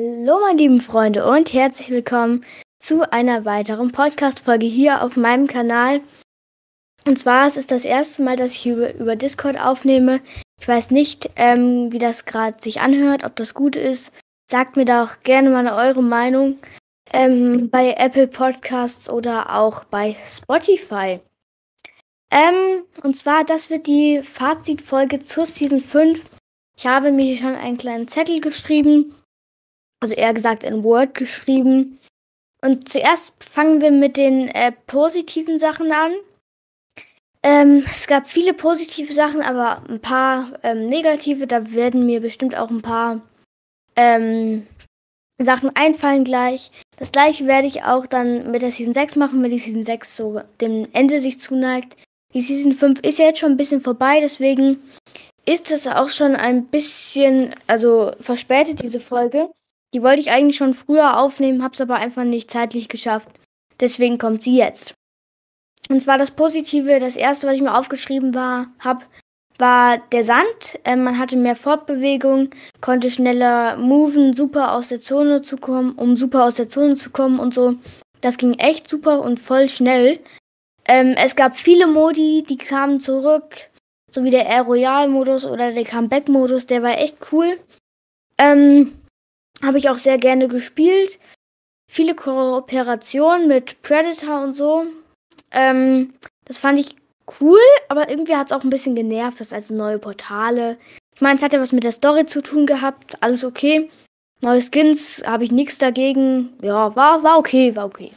Hallo, meine lieben Freunde, und herzlich willkommen zu einer weiteren Podcast-Folge hier auf meinem Kanal. Und zwar es ist das erste Mal, dass ich über, über Discord aufnehme. Ich weiß nicht, ähm, wie das gerade sich anhört, ob das gut ist. Sagt mir da auch gerne mal eure Meinung ähm, bei Apple Podcasts oder auch bei Spotify. Ähm, und zwar, das wird die Fazitfolge zur Season 5. Ich habe mir schon einen kleinen Zettel geschrieben also eher gesagt in Word geschrieben. Und zuerst fangen wir mit den äh, positiven Sachen an. Ähm, es gab viele positive Sachen, aber ein paar ähm, negative. Da werden mir bestimmt auch ein paar ähm, Sachen einfallen gleich. Das gleiche werde ich auch dann mit der Season 6 machen, wenn die Season 6 so dem Ende sich zuneigt. Die Season 5 ist ja jetzt schon ein bisschen vorbei, deswegen ist es auch schon ein bisschen, also verspätet diese Folge. Die wollte ich eigentlich schon früher aufnehmen, hab's aber einfach nicht zeitlich geschafft. Deswegen kommt sie jetzt. Und zwar das Positive, das erste, was ich mir aufgeschrieben war, hab, war der Sand. Ähm, man hatte mehr Fortbewegung, konnte schneller moven, super aus der Zone zu kommen, um super aus der Zone zu kommen und so. Das ging echt super und voll schnell. Ähm, es gab viele Modi, die kamen zurück, so wie der Air Royal Modus oder der Comeback Modus, der war echt cool. Ähm, habe ich auch sehr gerne gespielt. Viele Kooperationen mit Predator und so. Ähm, das fand ich cool, aber irgendwie hat es auch ein bisschen genervt, dass also neue Portale. Ich meine, es hat ja was mit der Story zu tun gehabt, alles okay. Neue Skins, habe ich nichts dagegen. Ja, war, war okay, war okay.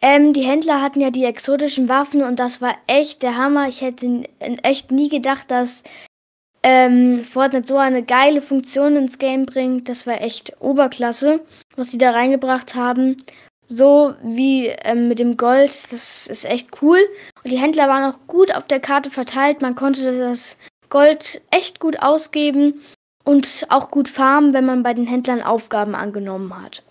Ähm, die Händler hatten ja die exotischen Waffen und das war echt der Hammer. Ich hätte echt nie gedacht, dass ähm, Fortnite so eine geile Funktion ins Game bringt. Das war echt Oberklasse, was die da reingebracht haben. So wie ähm, mit dem Gold, das ist echt cool. Und die Händler waren auch gut auf der Karte verteilt. Man konnte das Gold echt gut ausgeben und auch gut farmen, wenn man bei den Händlern Aufgaben angenommen hat.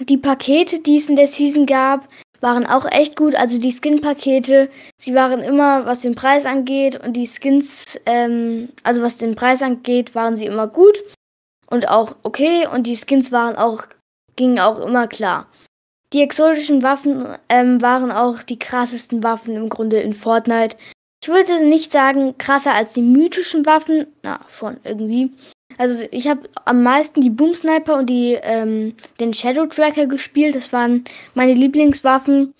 Die Pakete, die es in der Season gab, waren auch echt gut. Also die Skin-Pakete, sie waren immer, was den Preis angeht und die Skins, ähm, also was den Preis angeht, waren sie immer gut und auch okay und die Skins waren auch, gingen auch immer klar. Die exotischen Waffen ähm, waren auch die krassesten Waffen im Grunde in Fortnite. Ich würde nicht sagen krasser als die mythischen Waffen, na schon irgendwie. Also ich habe am meisten die Boom Sniper und die, ähm, den Shadow Tracker gespielt. Das waren meine Lieblingswaffen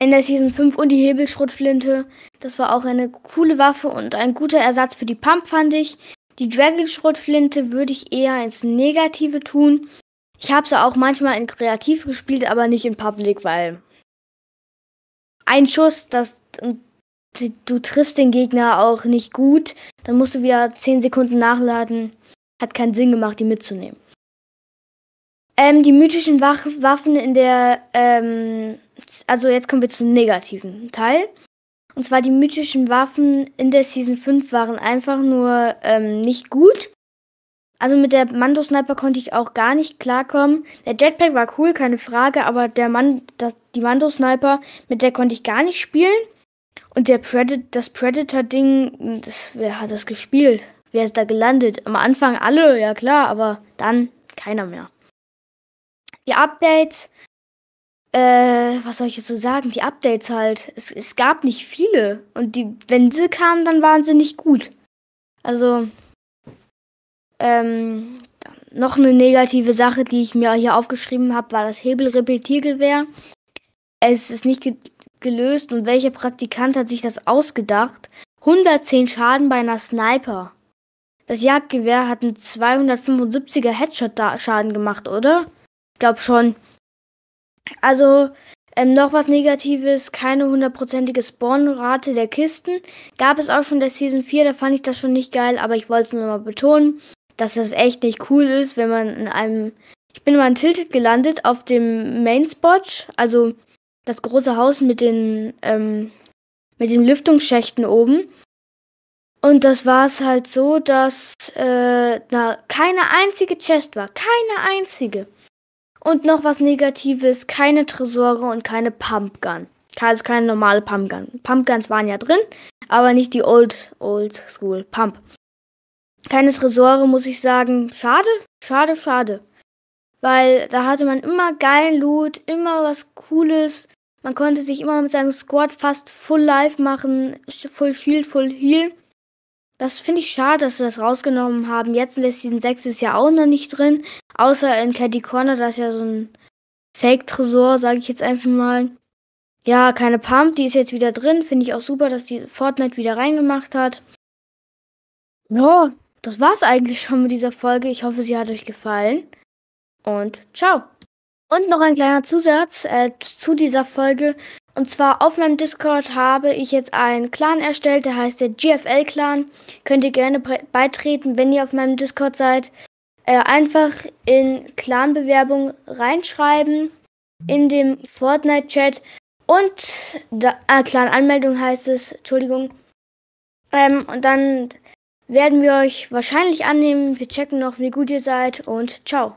in der Season 5 und die Hebelschrotflinte. Das war auch eine coole Waffe und ein guter Ersatz für die Pump, fand ich. Die Dragon-Schrotflinte würde ich eher ins Negative tun. Ich habe sie auch manchmal in Kreativ gespielt, aber nicht in Public, weil ein Schuss, das du triffst den Gegner auch nicht gut, dann musst du wieder 10 Sekunden nachladen. Hat keinen Sinn gemacht, die mitzunehmen. Ähm, die mythischen Wach Waffen in der, ähm, also jetzt kommen wir zum negativen Teil. Und zwar die mythischen Waffen in der Season 5 waren einfach nur ähm, nicht gut. Also mit der Mando-Sniper konnte ich auch gar nicht klarkommen. Der Jetpack war cool, keine Frage, aber der Mann, das, die Mando-Sniper, mit der konnte ich gar nicht spielen. Und der Predator, das Predator-Ding, wer hat das gespielt? Wer ist da gelandet? Am Anfang alle, ja klar, aber dann keiner mehr. Die Updates, äh, was soll ich jetzt so sagen? Die Updates halt. Es, es gab nicht viele. Und die, wenn sie kamen, dann waren sie nicht gut. Also, ähm, noch eine negative Sache, die ich mir hier aufgeschrieben habe, war das Hebelrepetiergewehr. Es ist nicht gelöst und welcher Praktikant hat sich das ausgedacht? 110 Schaden bei einer Sniper. Das Jagdgewehr hat einen 275er Headshot-Schaden gemacht, oder? Ich glaube schon. Also, ähm, noch was Negatives, keine hundertprozentige Spawnrate der Kisten. Gab es auch schon der Season 4, da fand ich das schon nicht geil, aber ich wollte es nur mal betonen, dass das echt nicht cool ist, wenn man in einem. Ich bin mal in Tilted gelandet auf dem Main Spot, also das große Haus mit den, ähm, mit den Lüftungsschächten oben. Und das war es halt so, dass äh, na, keine einzige Chest war. Keine einzige. Und noch was Negatives, keine Tresore und keine Pumpgun. Also keine normale Pumpgun. Pumpguns waren ja drin, aber nicht die Old, Old School Pump. keine Tresore, muss ich sagen. Schade, schade, schade. Weil da hatte man immer geilen Loot, immer was Cooles. Man konnte sich immer mit seinem Squad fast Full Life machen, Full Shield, Full Heal. Das finde ich schade, dass sie das rausgenommen haben. Jetzt in Season 6 ist ja auch noch nicht drin. Außer in Caddy Corner, da ist ja so ein Fake-Tresor, sage ich jetzt einfach mal. Ja, keine Pump, die ist jetzt wieder drin. Finde ich auch super, dass die Fortnite wieder reingemacht hat. Ja, das war's eigentlich schon mit dieser Folge. Ich hoffe, sie hat euch gefallen. Und ciao. Und noch ein kleiner Zusatz äh, zu dieser Folge. Und zwar auf meinem Discord habe ich jetzt einen Clan erstellt, der heißt der GFL-Clan. Könnt ihr gerne beitreten, wenn ihr auf meinem Discord seid. Äh, einfach in Clan-Bewerbung reinschreiben in dem Fortnite-Chat. Und da, äh, Clan-Anmeldung heißt es, Entschuldigung. Ähm, und dann werden wir euch wahrscheinlich annehmen. Wir checken noch, wie gut ihr seid und ciao.